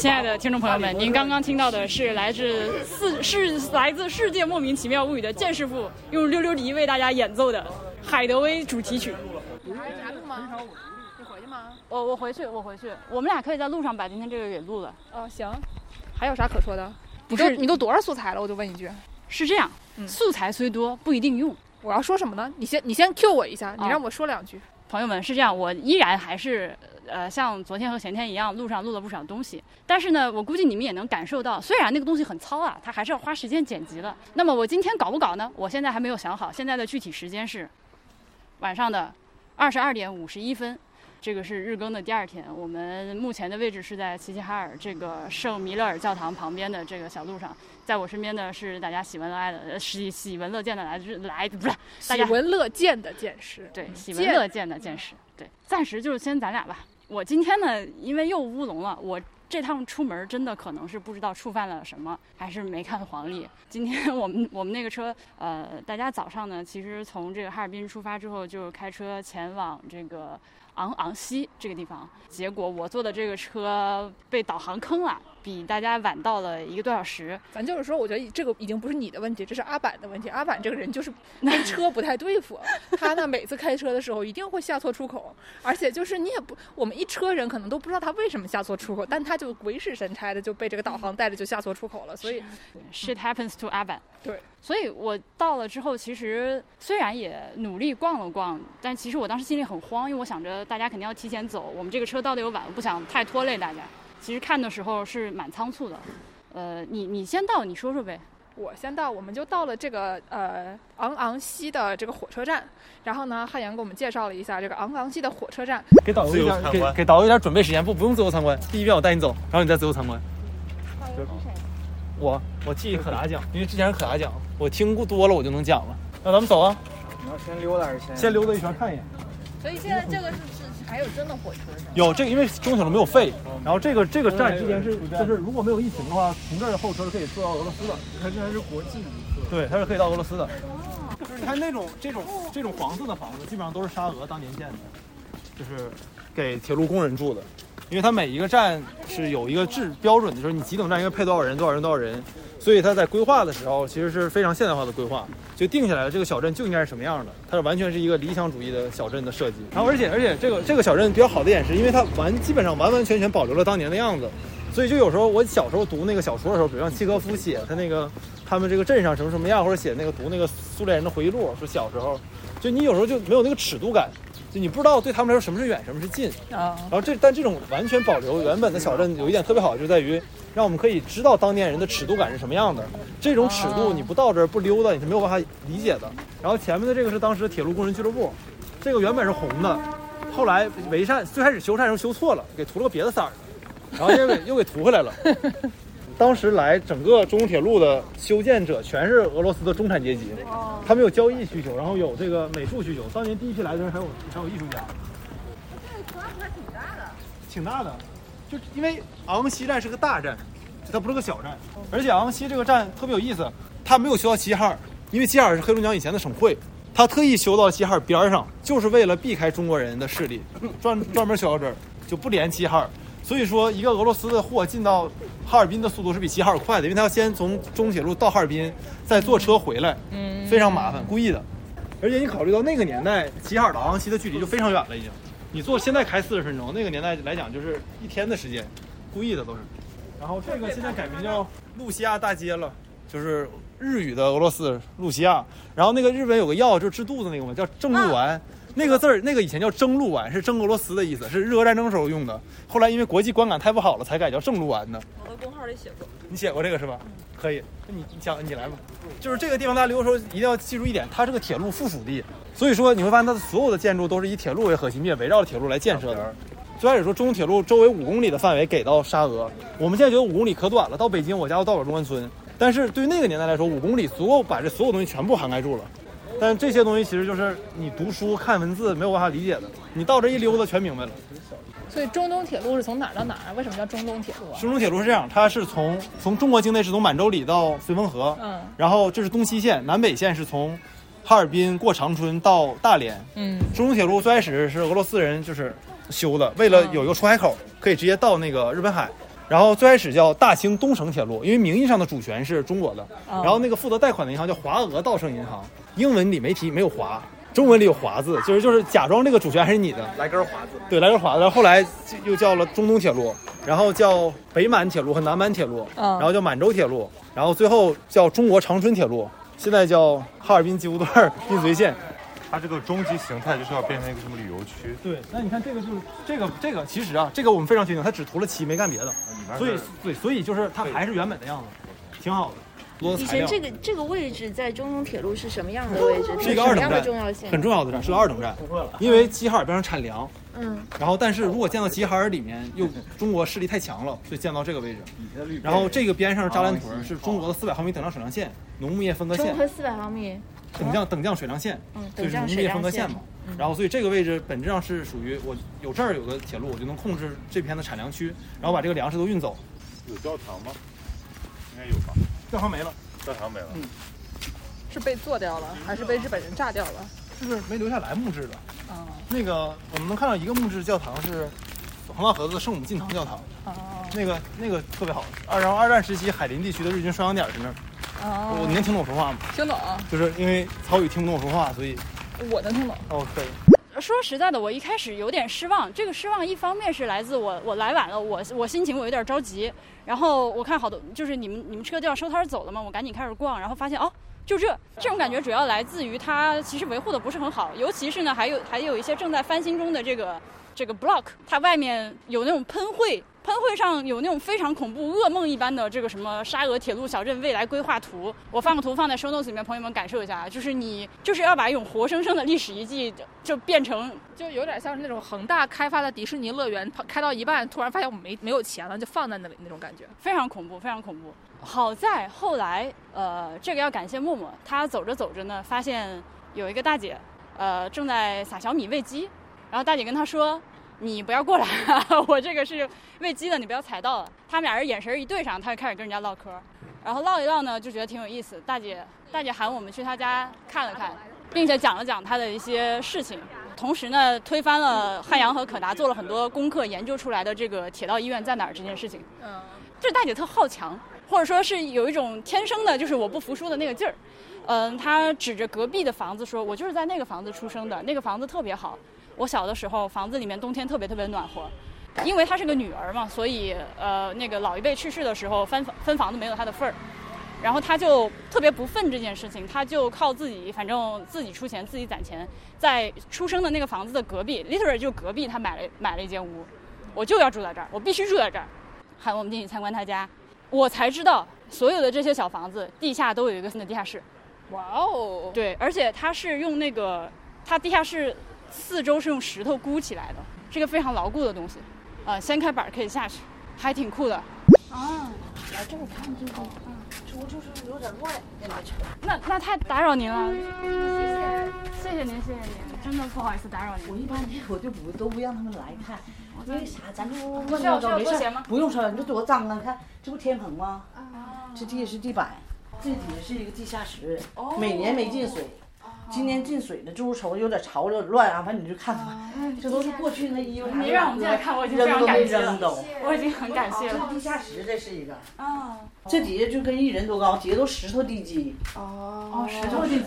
亲爱的听众朋友们，您刚刚听到的是来自世是来自世界莫名其妙物语的剑师傅用溜溜笛为大家演奏的《海德威》主题曲。你还录吗？你回去吗？我我回去，我回去，我们俩可以在路上把今天这个给录了。哦，行。还有啥可说的？不是你都多少素材了？我就问一句。是这样，素材虽多，不一定用。我要说什么呢？你先你先 Q 我一下，你让我说两句。朋友们是这样，我依然还是呃像昨天和前天一样，路上录了不少东西。但是呢，我估计你们也能感受到，虽然那个东西很糙啊，它还是要花时间剪辑的。那么我今天搞不搞呢？我现在还没有想好。现在的具体时间是晚上的二十二点五十一分。这个是日更的第二天，我们目前的位置是在齐齐哈尔这个圣弥勒尔教堂旁边的这个小路上，在我身边的是大家喜闻乐爱的喜喜闻乐见的来来不是喜闻乐见的见识，对喜闻乐见的见识，对，暂时就是先咱俩吧。我今天呢，因为又乌龙了，我这趟出门真的可能是不知道触犯了什么，还是没看黄历。今天我们我们那个车，呃，大家早上呢，其实从这个哈尔滨出发之后，就开车前往这个。昂昂西这个地方，结果我坐的这个车被导航坑了。比大家晚到了一个多小时，咱就是说，我觉得这个已经不是你的问题，这是阿板的问题。阿板这个人就是 跟车不太对付，他呢每次开车的时候一定会下错出口，而且就是你也不，我们一车人可能都不知道他为什么下错出口，但他就鬼使神差的就被这个导航带着就下错出口了。所以，shit happens to 阿板。对，所以我到了之后，其实虽然也努力逛了逛，但其实我当时心里很慌，因为我想着大家肯定要提前走，我们这个车到的又晚，我不想太拖累大家。其实看的时候是蛮仓促的，呃，你你先到，你说说呗。我先到，我们就到了这个呃昂昂西的这个火车站，然后呢，汉阳给我们介绍了一下这个昂昂西的火车站。给导游一点，给给导游一点准备时间，不不用自由参观，第一遍我带你走，然后你再自由参观。导游是谁？我我记忆可达讲，因为之前可达讲，我听过多了，我就能讲了。那咱们走啊。你要先溜达还是先？先溜达一圈看一眼。所以现在这个是是。还有真的火车？有这个，因为中铁路没有废。然后这个这个站之前是，就是如果没有疫情的话，从这儿候车是可以坐到俄罗斯的。它这还是国际对，它是可以到俄罗斯的。就是你看那种这种这种黄色的房子，基本上都是沙俄当年建的，就是给铁路工人住的。因为它每一个站是有一个制标准的，就是你几等站应该配多少人，多少人，多少人。所以他在规划的时候，其实是非常现代化的规划，就定下来了这个小镇就应该是什么样的。它是完全是一个理想主义的小镇的设计。然后而且而且这个这个小镇比较好的一点是，因为它完基本上完完全全保留了当年的样子，所以就有时候我小时候读那个小说的时候，比如像契诃夫写他那个他们这个镇上什么什么样，或者写那个读那个苏联人的回忆录，说小时候，就你有时候就没有那个尺度感。就你不知道对他们来说什么是远，什么是近啊。然后这但这种完全保留原本的小镇有一点特别好，就在于让我们可以知道当年人的尺度感是什么样的。这种尺度你不到这儿不溜达你是没有办法理解的。然后前面的这个是当时的铁路工人俱乐部，这个原本是红的，后来维缮最开始修缮时候修错了，给涂了个别的色儿，然后又给又给涂回来了。当时来整个中铁路的修建者全是俄罗斯的中产阶级，他们有交易需求，然后有这个美术需求。当年第一批来的人还有还有艺术家。这个还挺大的，挺大的，就因为昂西站是个大站，它不是个小站，而且昂西这个站特别有意思，它没有修到齐齐哈尔，因为齐齐哈尔是黑龙江以前的省会，它特意修到齐齐哈尔边上，就是为了避开中国人的势力，专专门修到这儿，就不连齐齐哈尔。所以说，一个俄罗斯的货进到哈尔滨的速度是比齐齐哈尔快的，因为它要先从中铁路到哈尔滨，再坐车回来，嗯，非常麻烦，故意的。而且你考虑到那个年代，齐齐哈尔到昂西的距离就非常远了，已经。你坐现在开四十分钟，那个年代来讲就是一天的时间，故意的都是。然后这个现在改名叫露西亚大街了，就是日语的俄罗斯露西亚。然后那个日本有个药，就是治肚子那个嘛，叫正露丸。那个字儿，那个以前叫征路丸，是征俄罗斯的意思，是日俄战争时候用的。后来因为国际观感太不好了，才改叫正鹿丸的。我的公号里写过，你写过这个是吧？可以，那你讲，你来吧。就是这个地方，大家留的时候一定要记住一点，它是个铁路附属地，所以说你会发现它的所有的建筑都是以铁路为核心，并且围绕着铁路来建设的。最开始说中铁路周围五公里的范围给到沙俄，我们现在觉得五公里可短了，到北京我家都到不了中关村。但是对于那个年代来说，五公里足够把这所有东西全部涵盖住了。但这些东西其实就是你读书看文字没有办法理解的，你到这一溜达全明白了。所以中东铁路是从哪儿到哪儿？为什么叫中东铁路啊？中东铁路是这样，它是从从中国境内是从满洲里到绥芬河，嗯，然后这是东西线，南北线是从哈尔滨过长春到大连，嗯，中东铁路最开始是俄罗斯人就是修的，为了有一个出海口，可以直接到那个日本海。然后最开始叫大清东省铁路，因为名义上的主权是中国的。哦然后那个负责贷款的银行叫华俄道盛银行，英文里没提没有华，中文里有华字，就是就是假装这个主权还是你的。来根华字，对，来根华，然后后来又叫了中东铁路，然后叫北满铁路和南满铁路，嗯然后叫满洲铁路，然后最后叫中国长春铁路，现在叫哈尔滨吉布段滨绥线。它这个终极形态就是要变成一个什么旅游区，对，那你看这个就是这个这个，其实啊，这个我们非常确定，它只涂了漆，没干别的，所以对，所以就是它还是原本的样子，挺好的。多以前这个这个位置在中东铁路是什么样的位置？是一个二等站，重要性？很重要的站，是个二等站，因为齐齐哈尔边上产粮，嗯，然后但是如果建到齐齐哈尔里面，又 中国势力太强了，所以建到这个位置。然后这个边上是扎兰屯，是中国的四百毫米等量水量线，农牧业分割线中，和四百毫米，等降等降水量线，嗯，所以是农业分割线嘛。。然后所以这个位置本质上是属于我有这儿有个铁路，我就能控制这片的产粮区，然后把这个粮食都运走。有教堂吗？应该有吧，教堂没了，教堂没了。嗯是被做掉了，还是被日本人炸掉了？就是没留下来木质的。哦那个我们能看到一个木质教堂是黄道河子圣母进堂教堂，哦那个那个特别好。二然后二战时期海林地区的日军收养点是那儿。我你能听懂我说话吗？听懂？就是因为曹宇听不懂我说话，所以我能听懂。哦可以。说实在的，我一开始有点失望。这个失望一方面是来自我我来晚了，我我心情我有点着急。然后我看好多就是你们你们车就要收摊走了嘛，我赶紧开始逛，然后发现哦。就这这种感觉，主要来自于它其实维护的不是很好，尤其是呢，还有还有一些正在翻新中的这个这个 block，它外面有那种喷绘，喷绘上有那种非常恐怖、噩梦一般的这个什么沙俄铁路小镇未来规划图。我放个图放在 show notes 里面，朋友们感受一下，啊，就是你就是要把一种活生生的历史遗迹就就变成就有点像是那种恒大开发的迪士尼乐园，开到一半突然发现我们没没有钱了，就放在那里那种感觉。非常恐怖，非常恐怖。好在后来，呃，这个要感谢默默，他走着走着呢，发现有一个大姐，呃，正在撒小米喂鸡，然后大姐跟他说：“你不要过来啊，我这个是喂鸡的，你不要踩到了。”他们俩人眼神一对上，他就开始跟人家唠嗑，然后唠一唠呢，就觉得挺有意思。大姐，大姐喊我们去她家看了看，并且讲了讲她的一些事情。同时呢，推翻了汉阳和可达做了很多功课研究出来的这个铁道医院在哪儿这件事情。嗯，这大姐特好强，或者说是有一种天生的，就是我不服输的那个劲儿。嗯，她指着隔壁的房子说：“我就是在那个房子出生的，那个房子特别好。我小的时候，房子里面冬天特别特别暖和。因为她是个女儿嘛，所以呃，那个老一辈去世的时候分分房子没有她的份儿。然后她就特别不忿这件事情，她就靠自己，反正自己出钱，自己攒钱，在出生的那个房子的隔壁，literally 就隔壁，她买了买了一间屋，我就要住在这儿，我必须住在这儿。喊我们进去参观她家，我才知道所有的这些小房子地下都有一个新的地下室。哇哦，对，而且它是用那个，它地下室四周是用石头箍起来的，是个非常牢固的东西。呃，掀开板儿可以下去，还挺酷的。啊，来这儿看这个，车就是有点乱，那个车。那那太打扰您了，谢谢，谢谢您，谢谢您，真的不好意思打扰您。我一般我就不都不让他们来看，因为啥？咱就需要需要没事不用穿，你这多脏啊！你看这不天棚吗？这地下是地板，这底下是一个地下室，每年没进水。今年进水了，猪瞅着有点潮，有点乱啊，反正你就看吧，这都是过去那衣服啥的。您让我们进来看我已经非扔都没常感激了扔都。我已经很感谢这了。地下室，这是一个，啊，这底下就跟一人多高，底下都石头地基。哦，石头地基。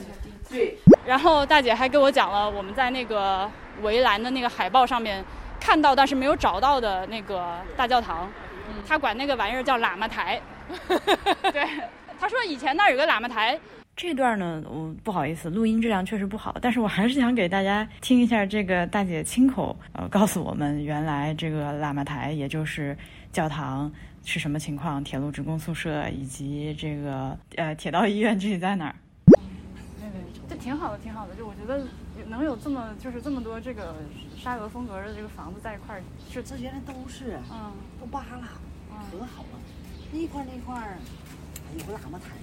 对，然后大姐还给我讲了我们在那个围栏的那个海报上面看到但是没有找到的那个大教堂，她管那个玩意儿叫喇嘛台。对，她说以前那儿有个喇嘛台。这段呢，我不好意思，录音质量确实不好，但是我还是想给大家听一下这个大姐亲口呃告诉我们，原来这个喇嘛台也就是教堂是什么情况，铁路职工宿舍以及这个呃铁道医院具体在哪儿。这挺好的，挺好的。就我觉得能有这么就是这么多这个沙俄风格的这个房子在一块儿，是这原来都是，嗯都扒了，可好了。那块儿那块儿有个喇嘛台，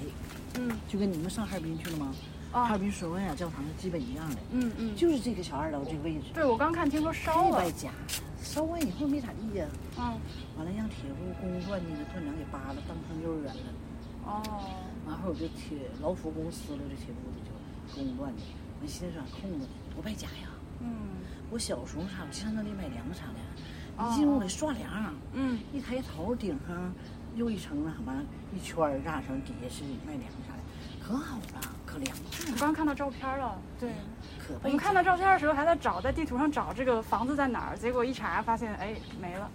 嗯。就跟你们上哈尔滨去了吗？啊。哈尔滨索文亚教堂是基本一样的，嗯嗯，就是这个小二楼这个位置。对我刚看听说烧了。这败，家，烧完以后没咋地呀，嗯。完了让铁路工段那个段长给扒了，当成幼儿园了。哦。完后有这铁劳服公司了，这铁路的就工段的，完现在咋空了，多败家呀！嗯。我小时候啥，我经常那里买粮啥的，一进屋给刷粮，嗯，一抬头顶上又一层那什么一圈儿栅层，底下是卖凉啥的，可好了，可凉快了，我刚看到照片了，对。可我们看到照片的时候还在找，在地图上找这个房子在哪儿，结果一查发现，哎，没了。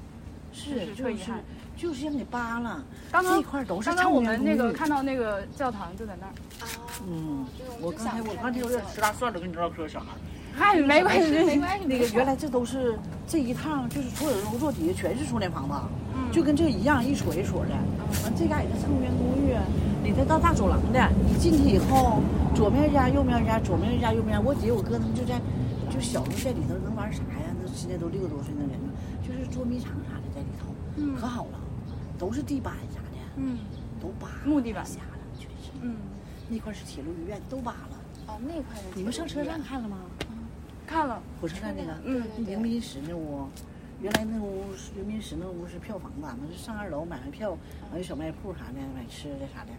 是就是是特遗憾就是让你扒了，刚刚这块都是刚刚我们那个看到那个教堂就在那儿。嗯，我刚才我刚才有点吃大蒜了，跟你唠嗑啥？嗨，没关系，没关系，那个原来这都是这一趟，就是所有楼座底下全是苏联房子，嗯就跟这一样，一撮一撮的。完这家也是청년公寓，里头到大走廊的，你进去以后，左面一家，右面一家，左面一家，右面。我姐我哥他们就在，就小时候在里头能玩啥呀？那现在都六十多岁的人了，就是捉迷藏啥的在里头，嗯可好了，都是地板啥的，嗯都扒了木地板瞎了，全是。嗯，那块是铁路医院，都扒了。哦，那块的。你们上车站看了吗？看了，火车站那个，嗯迎宾室那屋，原来那屋是迎宾室那屋是票房吧，那是上二楼买完票，完有小卖铺啥的，买吃的啥的，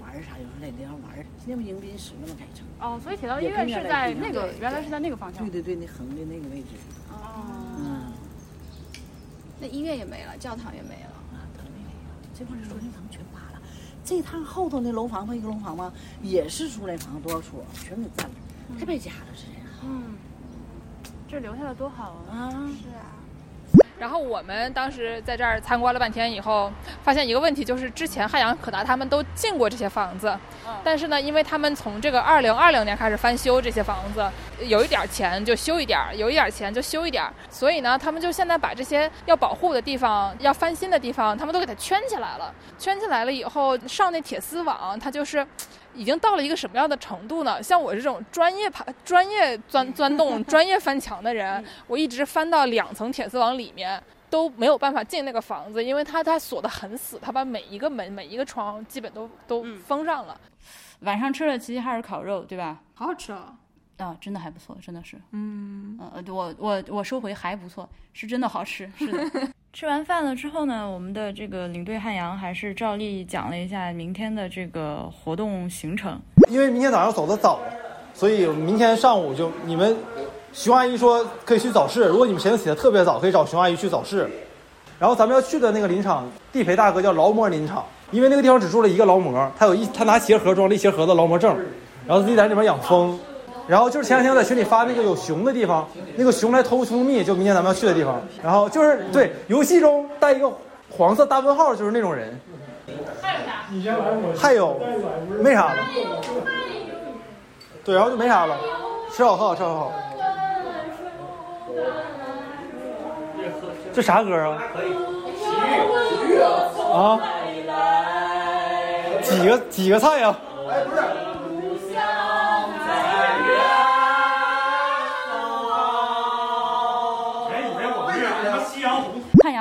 玩儿啥有时候在地方玩儿。现在不迎宾室那么改成？哦，所以铁道医院是在那个原来是在那个方向对。对对，那横的那个位置。哦，嗯，那医院也没了，教堂也没了。啊，都没有，这块儿苏联房全扒了。这趟后头那楼房不一个楼房吧，也是出来房，多少处全给占了，太败家了，这人嗯，这留下来多好啊！啊。是啊。然后我们当时在这儿参观了半天以后，发现一个问题，就是之前汉阳可达他们都进过这些房子，但是呢，因为他们从这个二零二零年开始翻修这些房子，有一点钱就修一点儿，有一点钱就修一点儿，所以呢，他们就现在把这些要保护的地方、要翻新的地方，他们都给它圈起来了。圈起来了以后，上那铁丝网，它就是。已经到了一个什么样的程度呢？像我这种专业爬、专业钻钻洞、专业翻墙的人，我一直翻到两层铁丝网里面，都没有办法进那个房子，因为它它锁得很死，它把每一个门、每一个窗基本都都嗯封上了。晚上吃了齐齐哈尔烤肉，对吧？好好吃啊！啊，真的还不错，真的是。嗯，呃，我我我收回还不错，是真的好吃，是的。吃完饭了之后呢，我们的这个领队汉阳还是照例讲了一下明天的这个活动行程。因为明天早上走的早，所以明天上午就你们熊阿姨说可以去早市，如果你们时起得特别早，可以找熊阿姨去早市。然后咱们要去的那个林场地陪大哥叫劳模林场，因为那个地方只住了一个劳模，他有一他拿鞋盒装了一鞋盒的劳模证，然后自己在里面养蜂。然后就是前两天我在群里发那个有熊的地方，那个熊来偷蜂蜜，就明天咱们要去的地方。然后就是对游戏中带一个黄色大问号，就是那种人。还有没啥了。对，然后就没啥了，吃好喝好，吃好喝好。这啥歌啊？啊？几个几个菜呀、汉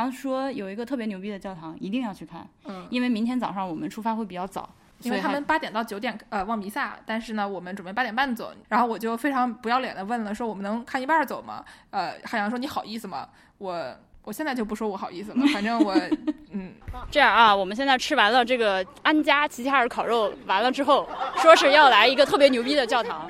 阳说有一个特别牛逼的教堂，一定要去看。嗯因为明天早上我们出发会比较早，因为他们八点到九点呃望弥撒，但是呢，我们准备八点半走，然后我就非常不要脸的问了，说我们能看一半走吗？呃，海洋说你好意思吗？我我现在就不说我好意思了，反正我 嗯，这样啊，我们现在吃完了这个安家齐齐哈尔烤肉，完了之后说是要来一个特别牛逼的教堂，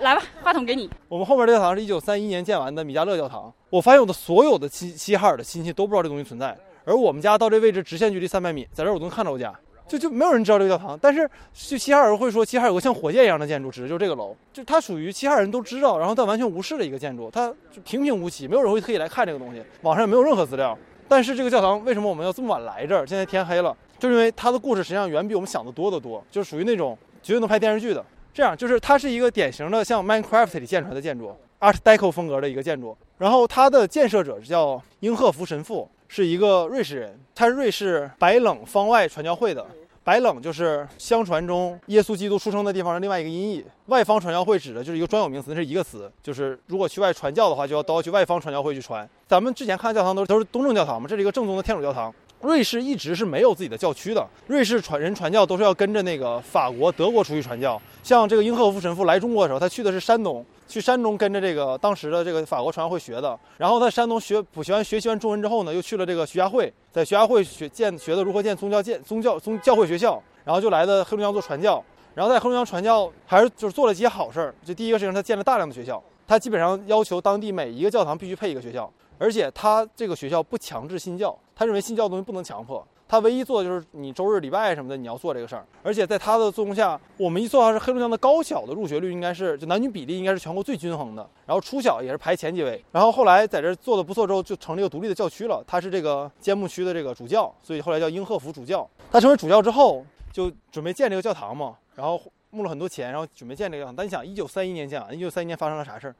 来吧，话筒给你。我们后面这个教堂是一九三一年建完的米迦勒教堂。我发现我的所有的齐齐哈尔的亲戚都不知道这东西存在，而我们家到这位置直线距离三百米，在这儿我都能看到我家。就就没有人知道这个教堂，但是就齐哈尔会说齐哈尔有个像火箭一样的建筑，指的就是这个楼，就它属于齐哈尔人都知道，然后但完全无视的一个建筑，它平平无奇，没有人会特意来看这个东西，网上也没有任何资料。但是这个教堂为什么我们要这么晚来这儿？现在天黑了，就是因为它的故事实际上远比我们想的多得多，就是属于那种绝对能拍电视剧的。这样就是它是一个典型的像 Minecraft 里建出来的建筑，Art Deco 风格的一个建筑。然后它的建设者叫英赫福神父，是一个瑞士人，他是瑞士白冷方外传教会的。白冷就是相传中耶稣基督出生的地方的另外一个音译，外方传教会指的就是一个专有名词，那是一个词，就是如果去外传教的话，就要都要去外方传教会去传。咱们之前看的教堂都是都是东正教堂嘛，这是一个正宗的天主教堂。瑞士一直是没有自己的教区的，瑞士传人传教都是要跟着那个法国、德国出去传教。像这个英赫夫神父来中国的时候，他去的是山东，去山东跟着这个当时的这个法国传教会学的。然后在山东学补习完学习完中文之后呢，又去了这个徐家汇，在徐家汇学建学的如何建宗教建宗教宗教会学校，然后就来的黑龙江做传教。然后在黑龙江传教还是就是做了几件好事儿。就第一个事情，他建了大量的学校，他基本上要求当地每一个教堂必须配一个学校。而且他这个学校不强制信教，他认为信教的东西不能强迫。他唯一做的就是你周日礼拜什么的你要做这个事儿，而且在他的作用下，我们一做到是黑龙江的高小的入学率应该是就男女比例应该是全国最均衡的，然后初小也是排前几位，然后后来在这做的不错之后就成立一个独立的教区了，他是这个坚木区的这个主教，所以后来叫英赫府主教。他成为主教之后就准备建这个教堂嘛，然后募了很多钱，然后准备建这个教堂。但你想，一九三一年建啊，一九三一年发生了啥事儿？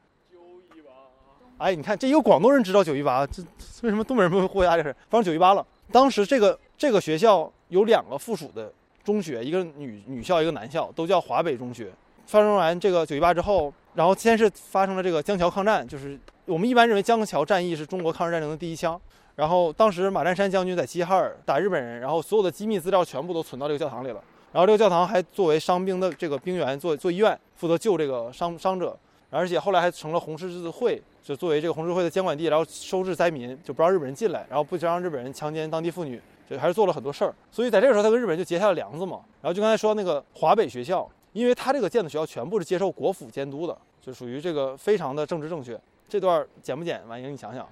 哎，你看这一个广东人知道九一八，这为什么东北人不会回答这事？发生九一八了，当时这个这个学校。有两个附属的中学，一个女女校，一个男校，都叫华北中学。发生完这个九一八之后，然后先是发生了这个江桥抗战，就是我们一般认为江桥战役是中国抗日战争的第一枪。然后当时马占山将军在齐齐哈尔打日本人，然后所有的机密资料全部都存到这个教堂里了。然后这个教堂还作为伤兵的这个兵员做做医院，负责救这个伤伤者。而且后来还成了红十字会，就作为这个红十字会的监管地，然后收治灾民，就不让日本人进来，然后不让日本人强奸当地妇女。就还是做了很多事儿，所以在这个时候，他跟日本人就结下了梁子嘛。然后就刚才说那个华北学校，因为他这个建的学校全部是接受国府监督的，就属于这个非常的政治正确。这段剪不剪？婉莹，你想想。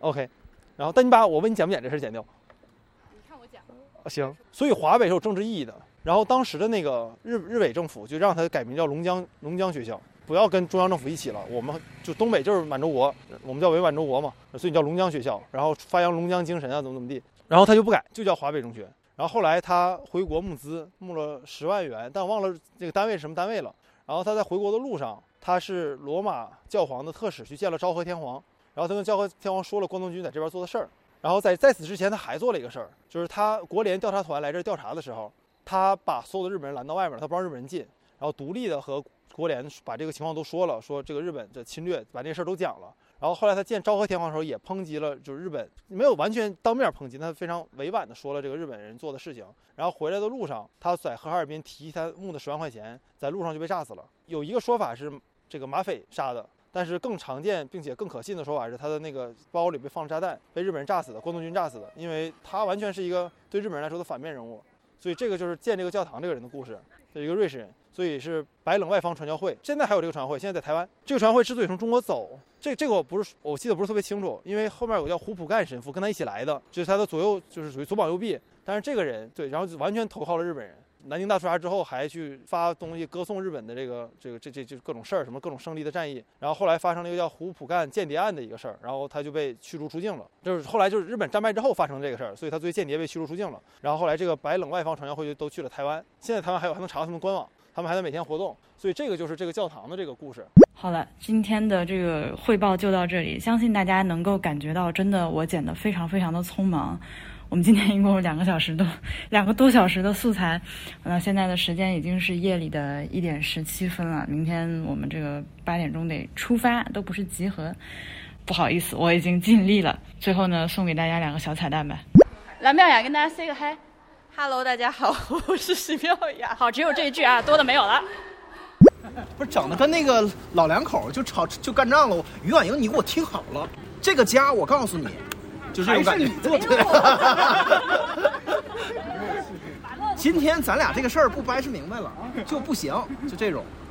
OK。然后，但你把我问你剪不剪这事剪掉。你看我剪。行。所以华北是有政治意义的。然后当时的那个日日伪政府就让他改名叫龙江龙江学校，不要跟中央政府一起了。我们就东北就是满洲国，我们叫伪满洲国嘛，所以叫龙江学校。然后发扬龙江精神啊，怎么怎么地。然后他就不改，就叫华北中学。然后后来他回国募资，募了十万元，但我忘了这个单位是什么单位了。然后他在回国的路上，他是罗马教皇的特使，去见了昭和天皇。然后他跟昭和天皇说了关东军在这边做的事儿。然后在在此之前，他还做了一个事儿，就是他国联调查团来这儿调查的时候，他把所有的日本人拦到外面，他不让日本人进，然后独立的和国联把这个情况都说了，说这个日本的侵略，把这事儿都讲了。然后后来他见昭和天皇的时候，也抨击了，就是日本没有完全当面抨击，他非常委婉的说了这个日本人做的事情。然后回来的路上，他在和哈尔滨提他募的十万块钱，在路上就被炸死了。有一个说法是这个马匪杀的，但是更常见并且更可信的说法是他的那个包里被放了炸弹，被日本人炸死的，关东军炸死的。因为他完全是一个对日本人来说的反面人物，所以这个就是建这个教堂这个人的故事，是一个瑞士人。所以是白冷外方传教会，现在还有这个传教会，现在在台湾。这个传教会之所以从中国走，这这个我不是我记得不是特别清楚，因为后面有个叫胡普干神父跟他一起来的，就是他的左右就是属于左膀右臂。但是这个人对，然后就完全投靠了日本人。南京大屠杀之后，还去发东西歌颂日本的这个这个这这这各种事儿，什么各种胜利的战役。然后后来发生了一个叫胡普干间谍案的一个事儿，然后他就被驱逐出境了。就是后来就是日本战败之后发生这个事儿，所以他作为间谍被驱逐出境了。然后后来这个白冷外方传教会就都去了台湾，现在台湾还有还能查到他们官网。他们还在每天活动，所以这个就是这个教堂的这个故事。好了，今天的这个汇报就到这里，相信大家能够感觉到，真的我剪得非常非常的匆忙。我们今天一共有两个小时多两个多小时的素材，那现在的时间已经是夜里的一点十七分了。明天我们这个八点钟得出发，都不是集合，不好意思，我已经尽力了。最后呢，送给大家两个小彩蛋吧。蓝妙雅跟大家 say 个 hi。Hello，大家好，我是徐妙雅。好，只有这一句啊，多的没有了。不是整的跟那个老两口就吵就干仗了。于婉莹，你给我听好了，这个家我告诉你，就是还是你做的。今天咱俩这个事儿不掰扯明白了就不行，就这种。